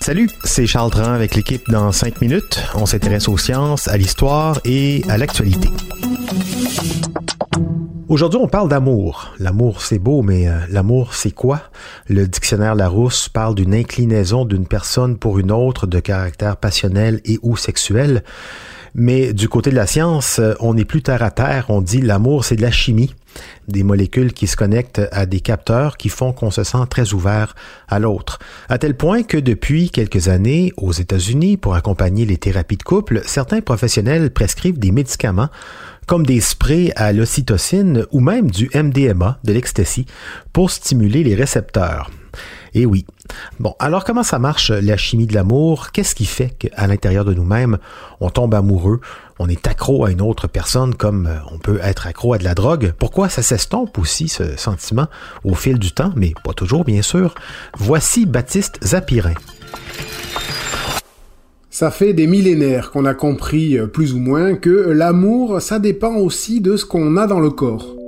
Salut, c'est Charles Dran avec l'équipe dans 5 minutes. On s'intéresse aux sciences, à l'histoire et à l'actualité. Aujourd'hui, on parle d'amour. L'amour, c'est beau, mais euh, l'amour, c'est quoi? Le dictionnaire Larousse parle d'une inclinaison d'une personne pour une autre de caractère passionnel et ou sexuel. Mais du côté de la science, euh, on n'est plus terre à terre. On dit l'amour, c'est de la chimie des molécules qui se connectent à des capteurs qui font qu'on se sent très ouvert à l'autre. À tel point que depuis quelques années, aux États-Unis, pour accompagner les thérapies de couple, certains professionnels prescrivent des médicaments comme des sprays à l'ocytocine ou même du MDMA, de l'ecstasy, pour stimuler les récepteurs. Et oui. Bon, alors comment ça marche la chimie de l'amour? Qu'est-ce qui fait qu'à l'intérieur de nous-mêmes, on tombe amoureux, on est accro à une autre personne comme euh, on peut être accro à de la drogue? Pourquoi ça s'estompe aussi ce sentiment au fil du temps, mais pas toujours bien sûr? Voici Baptiste Zapirin. Ça fait des millénaires qu'on a compris euh, plus ou moins que l'amour, ça dépend aussi de ce qu'on a dans le corps.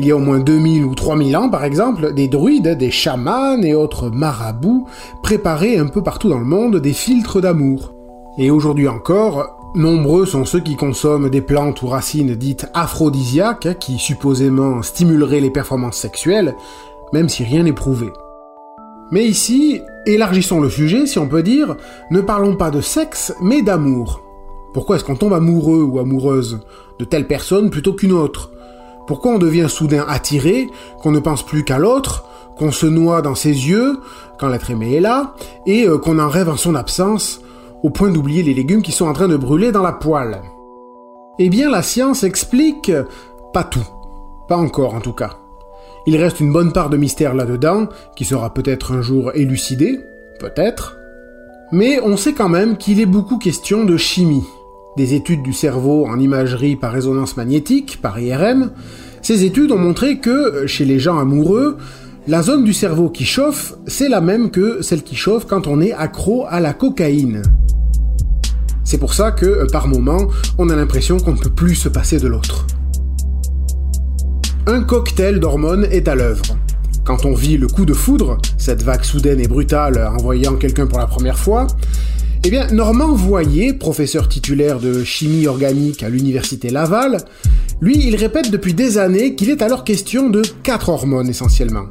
Il y a au moins 2000 ou 3000 ans, par exemple, des druides, des chamans et autres marabouts préparaient un peu partout dans le monde des filtres d'amour. Et aujourd'hui encore, nombreux sont ceux qui consomment des plantes ou racines dites aphrodisiaques, qui supposément stimuleraient les performances sexuelles, même si rien n'est prouvé. Mais ici, élargissons le sujet, si on peut dire, ne parlons pas de sexe, mais d'amour. Pourquoi est-ce qu'on tombe amoureux ou amoureuse de telle personne plutôt qu'une autre? Pourquoi on devient soudain attiré, qu'on ne pense plus qu'à l'autre, qu'on se noie dans ses yeux quand l'être aimé est là, et euh, qu'on en rêve en son absence, au point d'oublier les légumes qui sont en train de brûler dans la poêle? Eh bien, la science explique pas tout. Pas encore, en tout cas. Il reste une bonne part de mystère là-dedans, qui sera peut-être un jour élucidé, peut-être. Mais on sait quand même qu'il est beaucoup question de chimie, des études du cerveau en imagerie par résonance magnétique, par IRM, ces études ont montré que, chez les gens amoureux, la zone du cerveau qui chauffe, c'est la même que celle qui chauffe quand on est accro à la cocaïne. C'est pour ça que, par moment, on a l'impression qu'on ne peut plus se passer de l'autre. Un cocktail d'hormones est à l'œuvre. Quand on vit le coup de foudre, cette vague soudaine et brutale en voyant quelqu'un pour la première fois, eh bien, Normand Voyer, professeur titulaire de chimie organique à l'université Laval, lui, il répète depuis des années qu'il est alors question de quatre hormones essentiellement.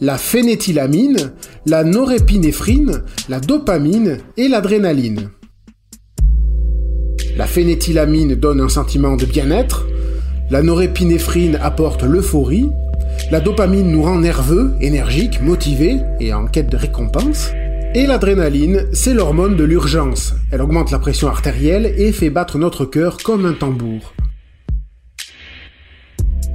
La phénéthylamine, la norépinéphrine, la dopamine et l'adrénaline. La phénéthylamine donne un sentiment de bien-être, la norépinéphrine apporte l'euphorie, la dopamine nous rend nerveux, énergiques, motivés et en quête de récompense, et l'adrénaline, c'est l'hormone de l'urgence. Elle augmente la pression artérielle et fait battre notre cœur comme un tambour.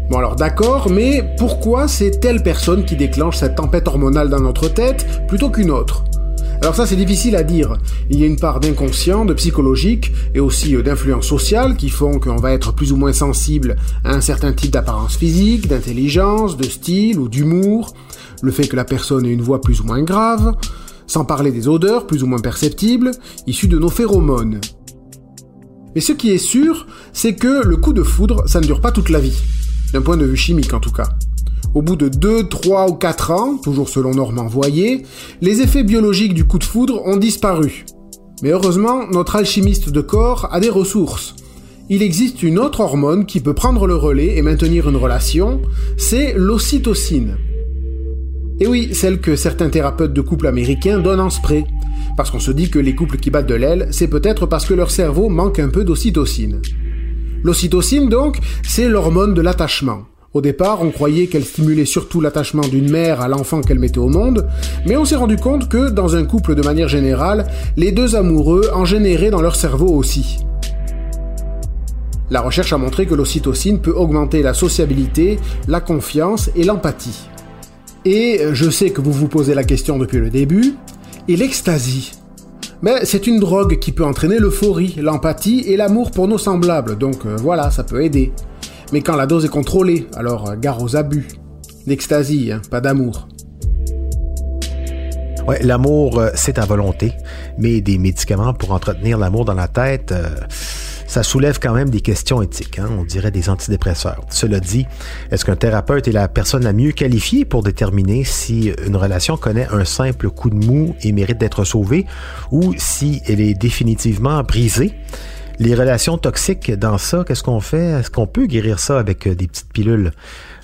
Bon alors d'accord, mais pourquoi c'est telle personne qui déclenche cette tempête hormonale dans notre tête plutôt qu'une autre? Alors ça c'est difficile à dire. Il y a une part d'inconscient, de psychologique et aussi euh, d'influence sociale qui font qu'on va être plus ou moins sensible à un certain type d'apparence physique, d'intelligence, de style ou d'humour, le fait que la personne ait une voix plus ou moins grave, sans parler des odeurs plus ou moins perceptibles, issues de nos phéromones. Mais ce qui est sûr, c'est que le coup de foudre, ça ne dure pas toute la vie, d'un point de vue chimique en tout cas. Au bout de 2, 3 ou 4 ans, toujours selon Normand Voyer, les effets biologiques du coup de foudre ont disparu. Mais heureusement, notre alchimiste de corps a des ressources. Il existe une autre hormone qui peut prendre le relais et maintenir une relation, c'est l'ocytocine. Et oui, celle que certains thérapeutes de couple américains donnent en spray. Parce qu'on se dit que les couples qui battent de l'aile, c'est peut-être parce que leur cerveau manque un peu d'ocytocine. L'ocytocine, donc, c'est l'hormone de l'attachement. Au départ, on croyait qu'elle stimulait surtout l'attachement d'une mère à l'enfant qu'elle mettait au monde, mais on s'est rendu compte que, dans un couple de manière générale, les deux amoureux en généraient dans leur cerveau aussi. La recherche a montré que l'ocytocine peut augmenter la sociabilité, la confiance et l'empathie. Et je sais que vous vous posez la question depuis le début, et l'ecstasy mais c'est une drogue qui peut entraîner l'euphorie, l'empathie et l'amour pour nos semblables, donc euh, voilà, ça peut aider. Mais quand la dose est contrôlée, alors euh, gare aux abus. L'ecstasy, hein, pas d'amour. Ouais, l'amour, euh, c'est à volonté, mais des médicaments pour entretenir l'amour dans la tête, ça soulève quand même des questions éthiques, hein, on dirait des antidépresseurs. Cela dit, est-ce qu'un thérapeute est la personne la mieux qualifiée pour déterminer si une relation connaît un simple coup de mou et mérite d'être sauvée ou si elle est définitivement brisée? Les relations toxiques dans ça, qu'est-ce qu'on fait? Est-ce qu'on peut guérir ça avec euh, des petites pilules?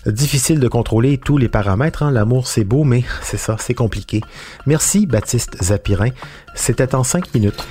Difficile de contrôler tous les paramètres. Hein. L'amour, c'est beau, mais c'est ça, c'est compliqué. Merci, Baptiste Zapirin. C'était en cinq minutes.